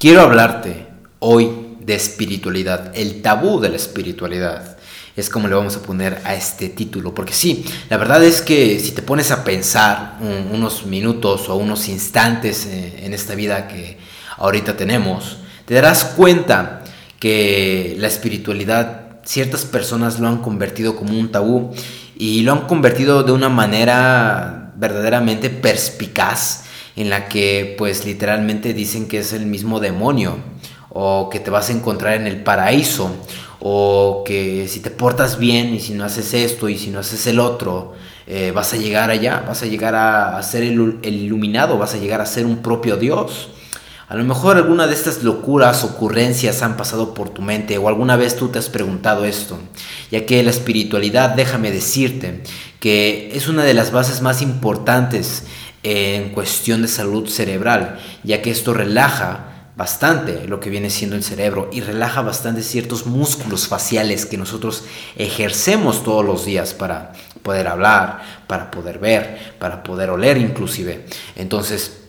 Quiero hablarte hoy de espiritualidad, el tabú de la espiritualidad. Es como le vamos a poner a este título, porque sí, la verdad es que si te pones a pensar unos minutos o unos instantes eh, en esta vida que ahorita tenemos, te darás cuenta que la espiritualidad ciertas personas lo han convertido como un tabú y lo han convertido de una manera verdaderamente perspicaz en la que pues literalmente dicen que es el mismo demonio o que te vas a encontrar en el paraíso o que si te portas bien y si no haces esto y si no haces el otro, eh, vas a llegar allá, vas a llegar a, ser el, el, iluminado, vas a llegar a ser un propio Dios. A lo mejor alguna de estas locuras, ocurrencias han pasado por tu mente o alguna vez tú te has preguntado esto, ya que la espiritualidad, déjame decirte, que es una de las bases más importantes en cuestión de salud cerebral, ya que esto relaja bastante lo que viene siendo el cerebro y relaja bastante ciertos músculos faciales que nosotros ejercemos todos los días para poder hablar, para poder ver, para poder oler inclusive. Entonces,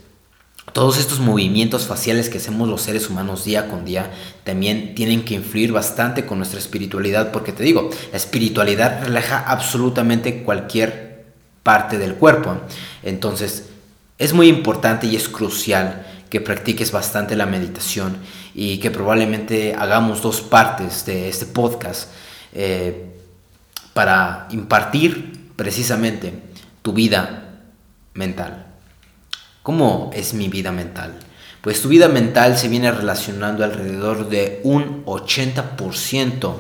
todos estos movimientos faciales que hacemos los seres humanos día con día también tienen que influir bastante con nuestra espiritualidad, porque te digo, la espiritualidad relaja absolutamente cualquier parte del cuerpo. Entonces, es muy importante y es crucial que practiques bastante la meditación y que probablemente hagamos dos partes de este podcast eh, para impartir precisamente tu vida mental. ¿Cómo es mi vida mental? Pues tu vida mental se viene relacionando alrededor de un 80%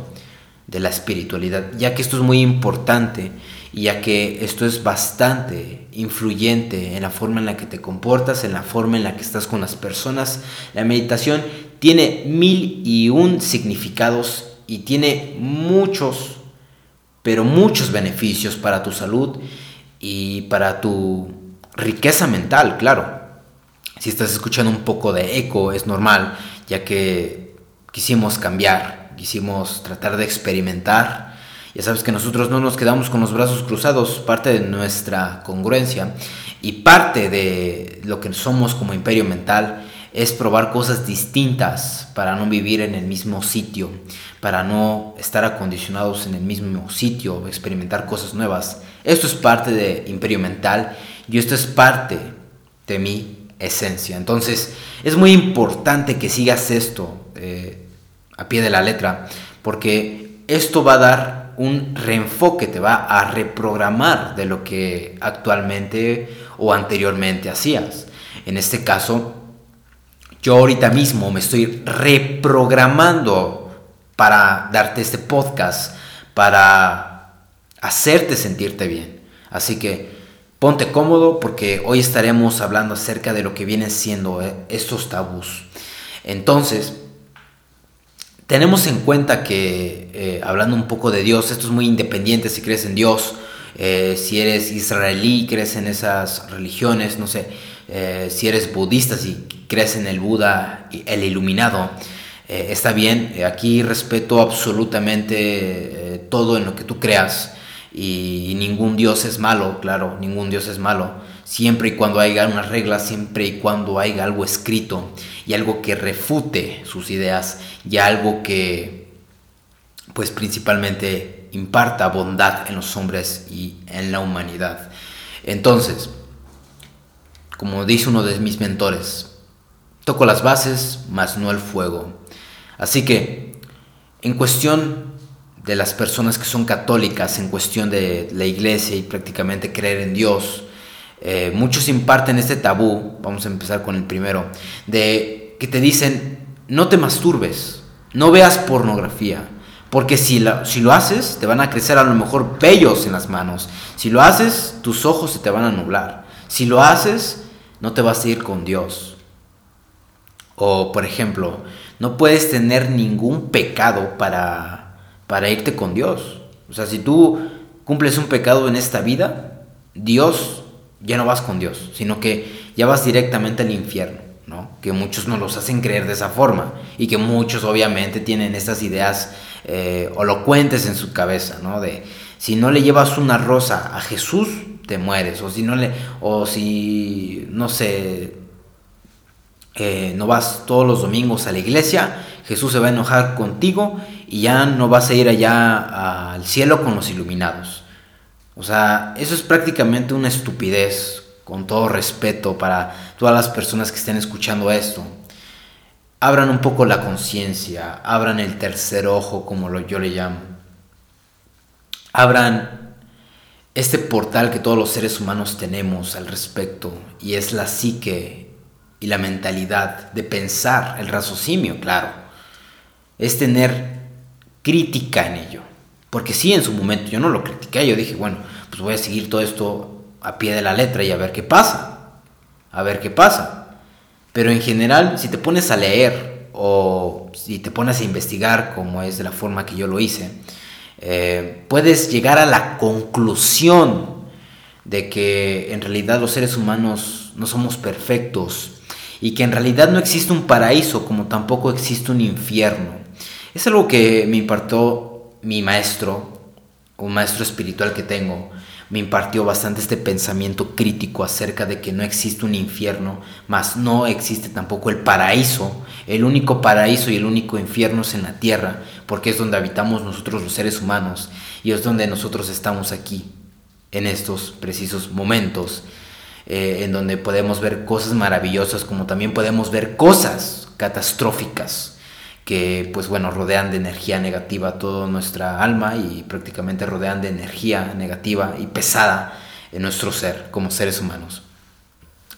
de la espiritualidad, ya que esto es muy importante y ya que esto es bastante influyente en la forma en la que te comportas, en la forma en la que estás con las personas. La meditación tiene mil y un significados y tiene muchos, pero muchos beneficios para tu salud y para tu riqueza mental, claro. Si estás escuchando un poco de eco es normal, ya que quisimos cambiar, quisimos tratar de experimentar ya sabes que nosotros no nos quedamos con los brazos cruzados, parte de nuestra congruencia y parte de lo que somos como imperio mental es probar cosas distintas para no vivir en el mismo sitio, para no estar acondicionados en el mismo sitio, experimentar cosas nuevas. Esto es parte de imperio mental y esto es parte de mi esencia. Entonces es muy importante que sigas esto eh, a pie de la letra, porque esto va a dar un reenfoque, te va a reprogramar de lo que actualmente o anteriormente hacías. En este caso, yo ahorita mismo me estoy reprogramando para darte este podcast, para hacerte sentirte bien. Así que ponte cómodo porque hoy estaremos hablando acerca de lo que vienen siendo eh, estos tabús. Entonces, tenemos en cuenta que, eh, hablando un poco de Dios, esto es muy independiente si crees en Dios, eh, si eres israelí, crees en esas religiones, no sé, eh, si eres budista, si crees en el Buda, el iluminado, está bien, aquí respeto absolutamente todo en lo que tú creas y ningún Dios es malo, claro, ningún Dios es malo siempre y cuando haya una regla, siempre y cuando haya algo escrito y algo que refute sus ideas y algo que pues principalmente imparta bondad en los hombres y en la humanidad. Entonces, como dice uno de mis mentores, toco las bases, mas no el fuego. Así que, en cuestión de las personas que son católicas, en cuestión de la iglesia y prácticamente creer en Dios, eh, muchos imparten este tabú, vamos a empezar con el primero, de que te dicen, no te masturbes, no veas pornografía, porque si, si lo haces, te van a crecer a lo mejor vellos en las manos, si lo haces, tus ojos se te van a nublar, si lo haces, no te vas a ir con Dios. O, por ejemplo, no puedes tener ningún pecado para, para irte con Dios. O sea, si tú cumples un pecado en esta vida, Dios ya no vas con Dios, sino que ya vas directamente al infierno, ¿no? Que muchos nos los hacen creer de esa forma y que muchos obviamente tienen estas ideas eh, elocuentes en su cabeza, ¿no? De si no le llevas una rosa a Jesús, te mueres, o si no le, o si, no sé, eh, no vas todos los domingos a la iglesia, Jesús se va a enojar contigo y ya no vas a ir allá al cielo con los iluminados. O sea, eso es prácticamente una estupidez, con todo respeto para todas las personas que estén escuchando esto. Abran un poco la conciencia, abran el tercer ojo, como lo, yo le llamo. Abran este portal que todos los seres humanos tenemos al respecto, y es la psique y la mentalidad de pensar, el raciocinio, claro. Es tener crítica en ello. Porque sí, en su momento yo no lo critiqué, yo dije, bueno, pues voy a seguir todo esto a pie de la letra y a ver qué pasa. A ver qué pasa. Pero en general, si te pones a leer o si te pones a investigar, como es de la forma que yo lo hice, eh, puedes llegar a la conclusión de que en realidad los seres humanos no somos perfectos y que en realidad no existe un paraíso como tampoco existe un infierno. Es algo que me impartió mi maestro, un maestro espiritual que tengo, me impartió bastante este pensamiento crítico acerca de que no existe un infierno, mas no existe tampoco el paraíso. El único paraíso y el único infierno es en la tierra, porque es donde habitamos nosotros los seres humanos y es donde nosotros estamos aquí, en estos precisos momentos, eh, en donde podemos ver cosas maravillosas como también podemos ver cosas catastróficas que pues bueno, rodean de energía negativa toda nuestra alma y prácticamente rodean de energía negativa y pesada en nuestro ser como seres humanos.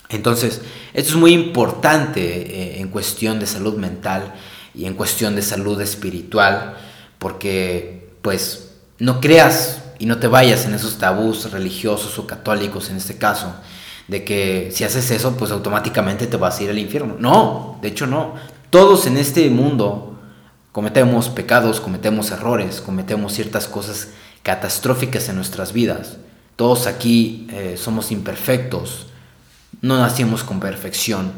Entonces, esto es muy importante eh, en cuestión de salud mental y en cuestión de salud espiritual, porque pues no creas y no te vayas en esos tabús religiosos o católicos en este caso, de que si haces eso, pues automáticamente te vas a ir al infierno. No, de hecho no. Todos en este mundo cometemos pecados, cometemos errores, cometemos ciertas cosas catastróficas en nuestras vidas. Todos aquí eh, somos imperfectos, no nacimos con perfección.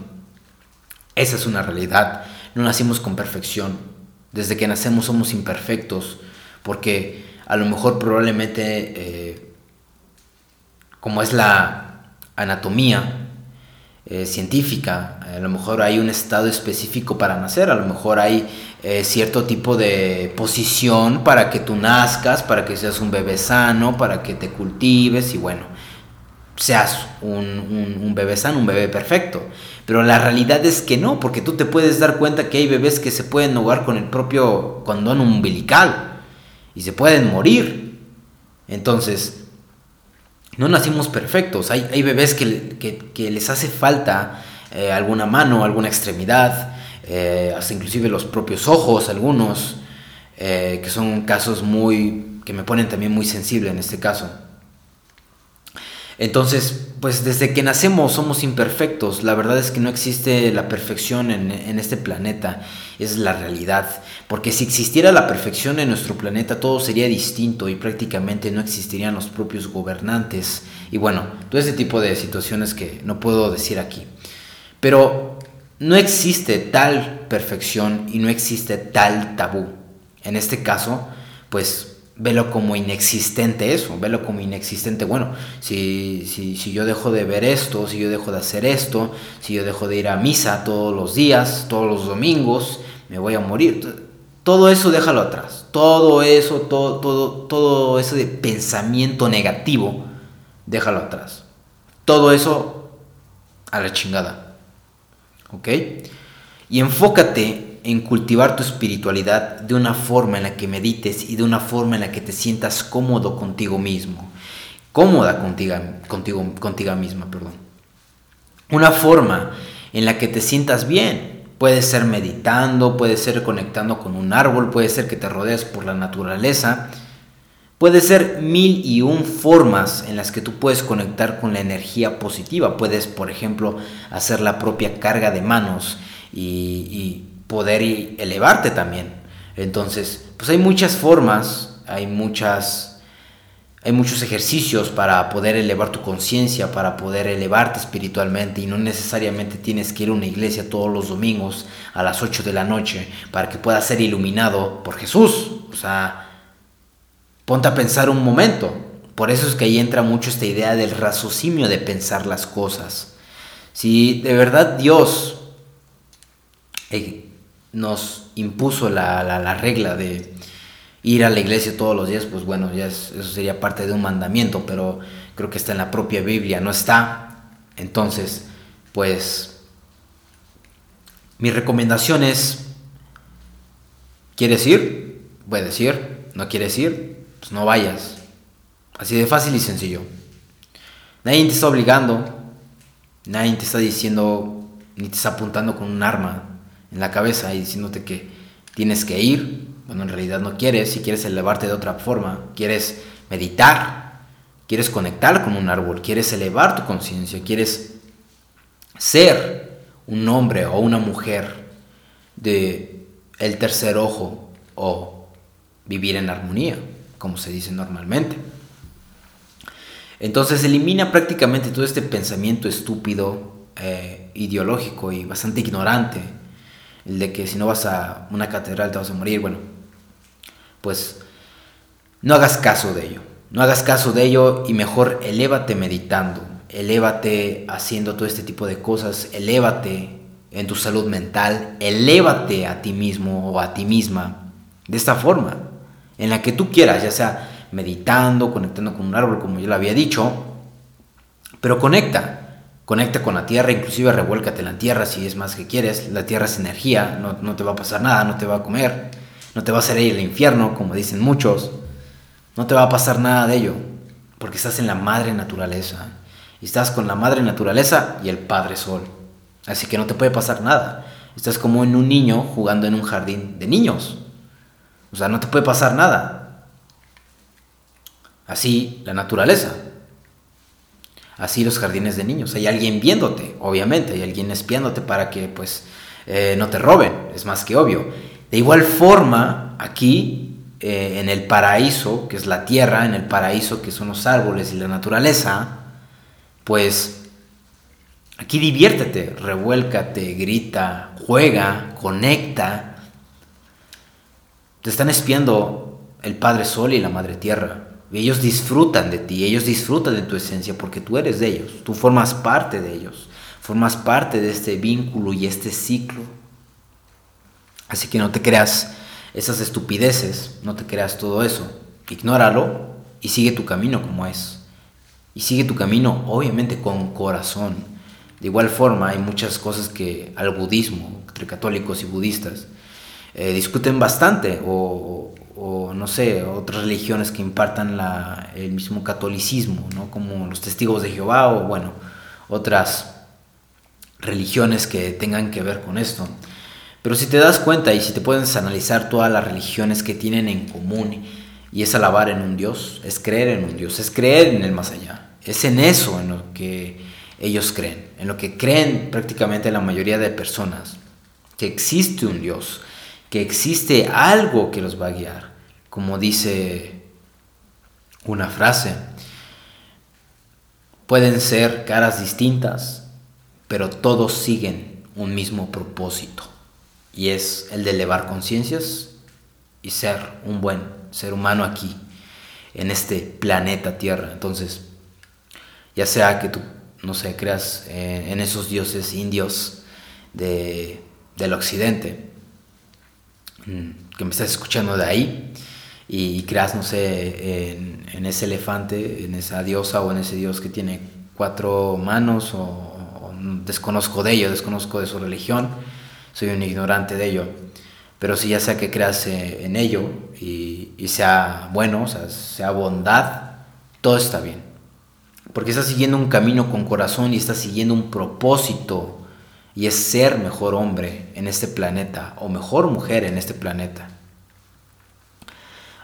Esa es una realidad, no nacimos con perfección. Desde que nacemos somos imperfectos, porque a lo mejor probablemente, eh, como es la anatomía, eh, científica. A lo mejor hay un estado específico para nacer, a lo mejor hay eh, cierto tipo de posición para que tú nazcas, para que seas un bebé sano, para que te cultives y bueno, seas un, un, bebé sano, un bebé perfecto. Pero la realidad es que no, porque tú te puedes dar cuenta que hay bebés que se pueden ahogar con el propio condón umbilical y se pueden morir. Entonces, no nacimos perfectos. Hay, hay bebés que, les hace falta eh, alguna mano, alguna extremidad, eh, hasta inclusive los propios ojos, algunos, eh, que son casos muy, que me ponen también muy sensible en este caso. Entonces, pues desde que nacemos somos imperfectos. La verdad es que no existe la perfección en, este planeta. Es la realidad. Porque si existiera la perfección en nuestro planeta, todo sería distinto y prácticamente no existirían los propios gobernantes. Y bueno, todo ese tipo de situaciones que no puedo decir aquí. Pero no existe tal perfección y no existe tal tabú. En este caso, pues velo como inexistente eso, velo como inexistente. Bueno, si, si, si, yo dejo de ver esto, si yo dejo de hacer esto, si yo dejo de ir a misa todos los días, todos los domingos, me voy a morir. Todo eso déjalo atrás. Todo eso, todo, todo, todo eso de pensamiento negativo, déjalo atrás. Todo eso a la chingada. ¿Ok? Y enfócate en cultivar tu espiritualidad de una forma en la que medites y de una forma en la que te sientas cómodo contigo mismo. Cómoda contigo, contigo, contigo misma, perdón. Una forma en la que te sientas bien. Puede ser meditando, puede ser conectando con un árbol, puede ser que te rodees por la naturaleza. Puede ser mil y un formas en las que tú puedes conectar con la energía positiva. Puedes, por ejemplo, hacer la propia carga de manos y poder elevarte también. Entonces, pues hay muchas formas, hay muchas hay muchos ejercicios para poder elevar tu conciencia, para poder elevarte espiritualmente y no necesariamente tienes que ir a una iglesia todos los domingos a las 8 de la noche para que puedas ser iluminado por Jesús. O sea, ponte a pensar un momento. Por eso es que ahí entra mucho esta idea del raciocinio de pensar las cosas. Si de verdad Dios eh, nos impuso la, regla de ir a la iglesia todos los días, pues bueno, ya eso sería parte de un mandamiento, pero creo que está en la propia Biblia, no está. Entonces, pues mi recomendación es, ¿quieres ir? Puedes ir, no quieres ir, pues no vayas. Así de fácil y sencillo. Nadie te está obligando, nadie te está diciendo, ni te está apuntando con un arma en la cabeza y diciéndote que tienes que ir. Bueno, en realidad no quieres, si quieres elevarte de otra forma, quieres meditar, quieres conectar con un árbol, quieres elevar tu conciencia, quieres ser un hombre o una mujer de el tercer ojo o vivir en armonía, como se dice normalmente. Entonces elimina prácticamente todo este pensamiento estúpido, eh, ideológico y bastante ignorante, el de que si no vas a una catedral te vas a morir, bueno, pues no hagas caso de ello, no hagas caso de ello y mejor elévate meditando, elévate haciendo todo este tipo de cosas, elévate en tu salud mental, elévate a ti mismo o a ti misma de esta forma, en la que tú quieras, ya sea meditando, conectando con un árbol, como yo lo había dicho, pero conecta, conecta con la tierra, inclusive revuélcate en la tierra si es más que quieres, la tierra es energía, no, te va a pasar nada, no te va a comer, no te va a hacer ir al infierno, como dicen muchos, no te va a pasar nada de ello, porque estás en la madre naturaleza, y estás con la madre naturaleza y el Padre Sol, así que no te puede pasar nada, estás como en un niño jugando en un jardín de niños, o sea, no te puede pasar nada, Así la naturaleza. Así los jardines de niños. Hay alguien viéndote, obviamente, hay alguien espiándote para que pues eh, no te roben, es más que obvio. De igual forma, aquí eh, en el paraíso, que es la tierra, en el paraíso que son los árboles y la naturaleza, pues aquí diviértete, revuélcate, grita, juega, conecta. Te están espiando el Padre Sol y la Madre Tierra. Ellos disfrutan de ti, ellos disfrutan de tu esencia porque tú eres de ellos, tú formas parte de ellos, formas parte de este vínculo y este ciclo. Así que no te creas esas estupideces, no te creas todo eso, ignóralo y sigue tu camino como es. Y sigue tu camino obviamente con corazón. De igual forma hay muchas cosas que al budismo, entre católicos y budistas, eh, discuten bastante o, o no sé, otras religiones que impartan la, el mismo catolicismo, ¿no? como los testigos de Jehová o bueno, otras religiones que tengan que ver con esto. Pero si te das cuenta y si te puedes analizar todas las religiones que tienen en común y es alabar en un Dios, es creer en un Dios, es creer en el más allá, es en eso en lo que ellos creen, en lo que creen prácticamente la mayoría de personas, que existe un Dios, que existe algo que los va a guiar. Como dice una frase, pueden ser caras distintas, pero todos siguen un mismo propósito. Y es el de elevar conciencias y ser un buen ser humano aquí, en este planeta Tierra. Entonces, ya sea que tú, no sé, creas eh, en esos dioses indios de, del occidente, que me estás escuchando de ahí y, creas, no sé, en, ese elefante, en esa diosa o en ese dios que tiene cuatro manos o, desconozco de ello, desconozco de su religión, soy un ignorante de ello. Pero si ya sea que creas eh, en ello y, y sea bueno, o sea, sea bondad, todo está bien. Porque estás siguiendo un camino con corazón y estás siguiendo un propósito y es ser mejor hombre en este planeta o mejor mujer en este planeta.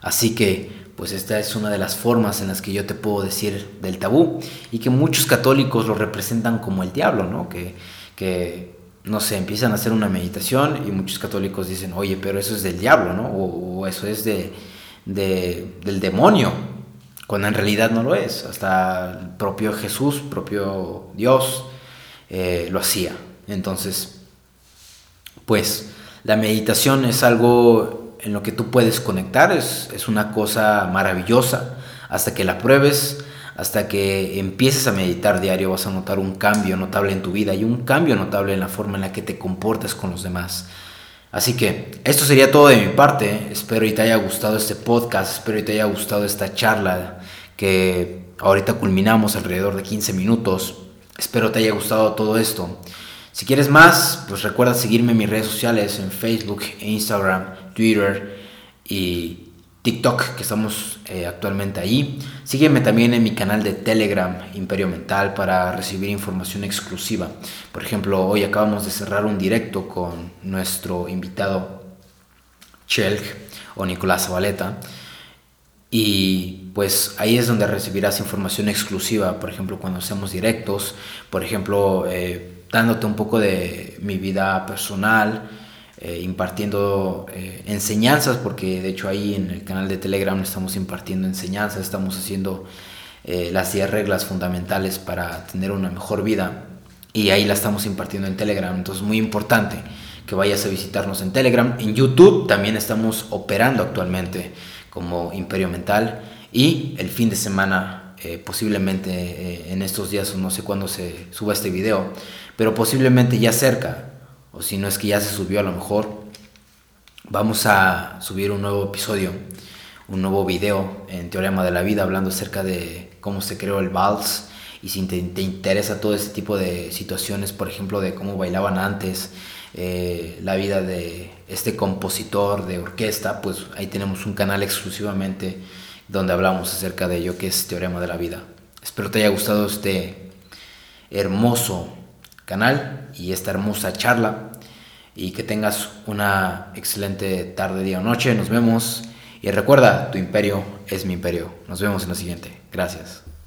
Así que, pues esta es una de las formas en las que yo te puedo decir del tabú y que muchos católicos lo representan como el diablo, ¿no? Que, que no sé, empiezan a hacer una meditación y muchos católicos dicen, oye, pero eso es del diablo, ¿no? O, eso es de, del demonio, cuando en realidad no lo es. Hasta el propio Jesús, propio Dios, eh, lo hacía. Entonces, pues la meditación es algo en lo que tú puedes conectar, es, una cosa maravillosa hasta que la pruebes, hasta que empieces a meditar diario vas a notar un cambio notable en tu vida y un cambio notable en la forma en la que te comportas con los demás. Así que esto sería todo de mi parte. Espero y te haya gustado este podcast, espero y te haya gustado esta charla que ahorita culminamos alrededor de 15 minutos. Espero te haya gustado todo esto. Si quieres más, pues recuerda seguirme en mis redes sociales, en Facebook, Instagram, Twitter y TikTok, que estamos eh, actualmente ahí. Sígueme también en mi canal de Telegram, Imperio Mental, para recibir información exclusiva. Por ejemplo, hoy acabamos de cerrar un directo con nuestro invitado Chelk o Nicolás Zabaleta. Y pues ahí es donde recibirás información exclusiva, por ejemplo, cuando hacemos directos, por ejemplo, eh, dándote un poco de mi vida personal, eh, impartiendo eh, enseñanzas, porque de hecho ahí en el canal de Telegram estamos impartiendo enseñanzas, estamos haciendo eh, las 10 reglas fundamentales para tener una mejor vida. Y ahí la estamos impartiendo en Telegram, entonces muy importante que vayas a visitarnos en Telegram, en YouTube también estamos operando actualmente como Imperio Mental. Y el fin de semana posiblemente en estos días, no sé cuándo se suba este video, pero posiblemente ya cerca, o si no es que ya se subió a lo mejor, vamos a subir un nuevo episodio, un nuevo video en Teorema de la Vida hablando acerca de cómo se creó el vals y si te, interesa todo ese tipo de situaciones, por ejemplo, de cómo bailaban antes, eh, la vida de este compositor de orquesta, pues ahí tenemos un canal exclusivamente donde hablamos acerca de ello, que es Teorema de la Vida. Espero te haya gustado este hermoso canal y esta hermosa charla y que tengas una excelente tarde, día o noche. Nos vemos y recuerda, tu imperio es mi imperio. Nos vemos en la siguiente. Gracias.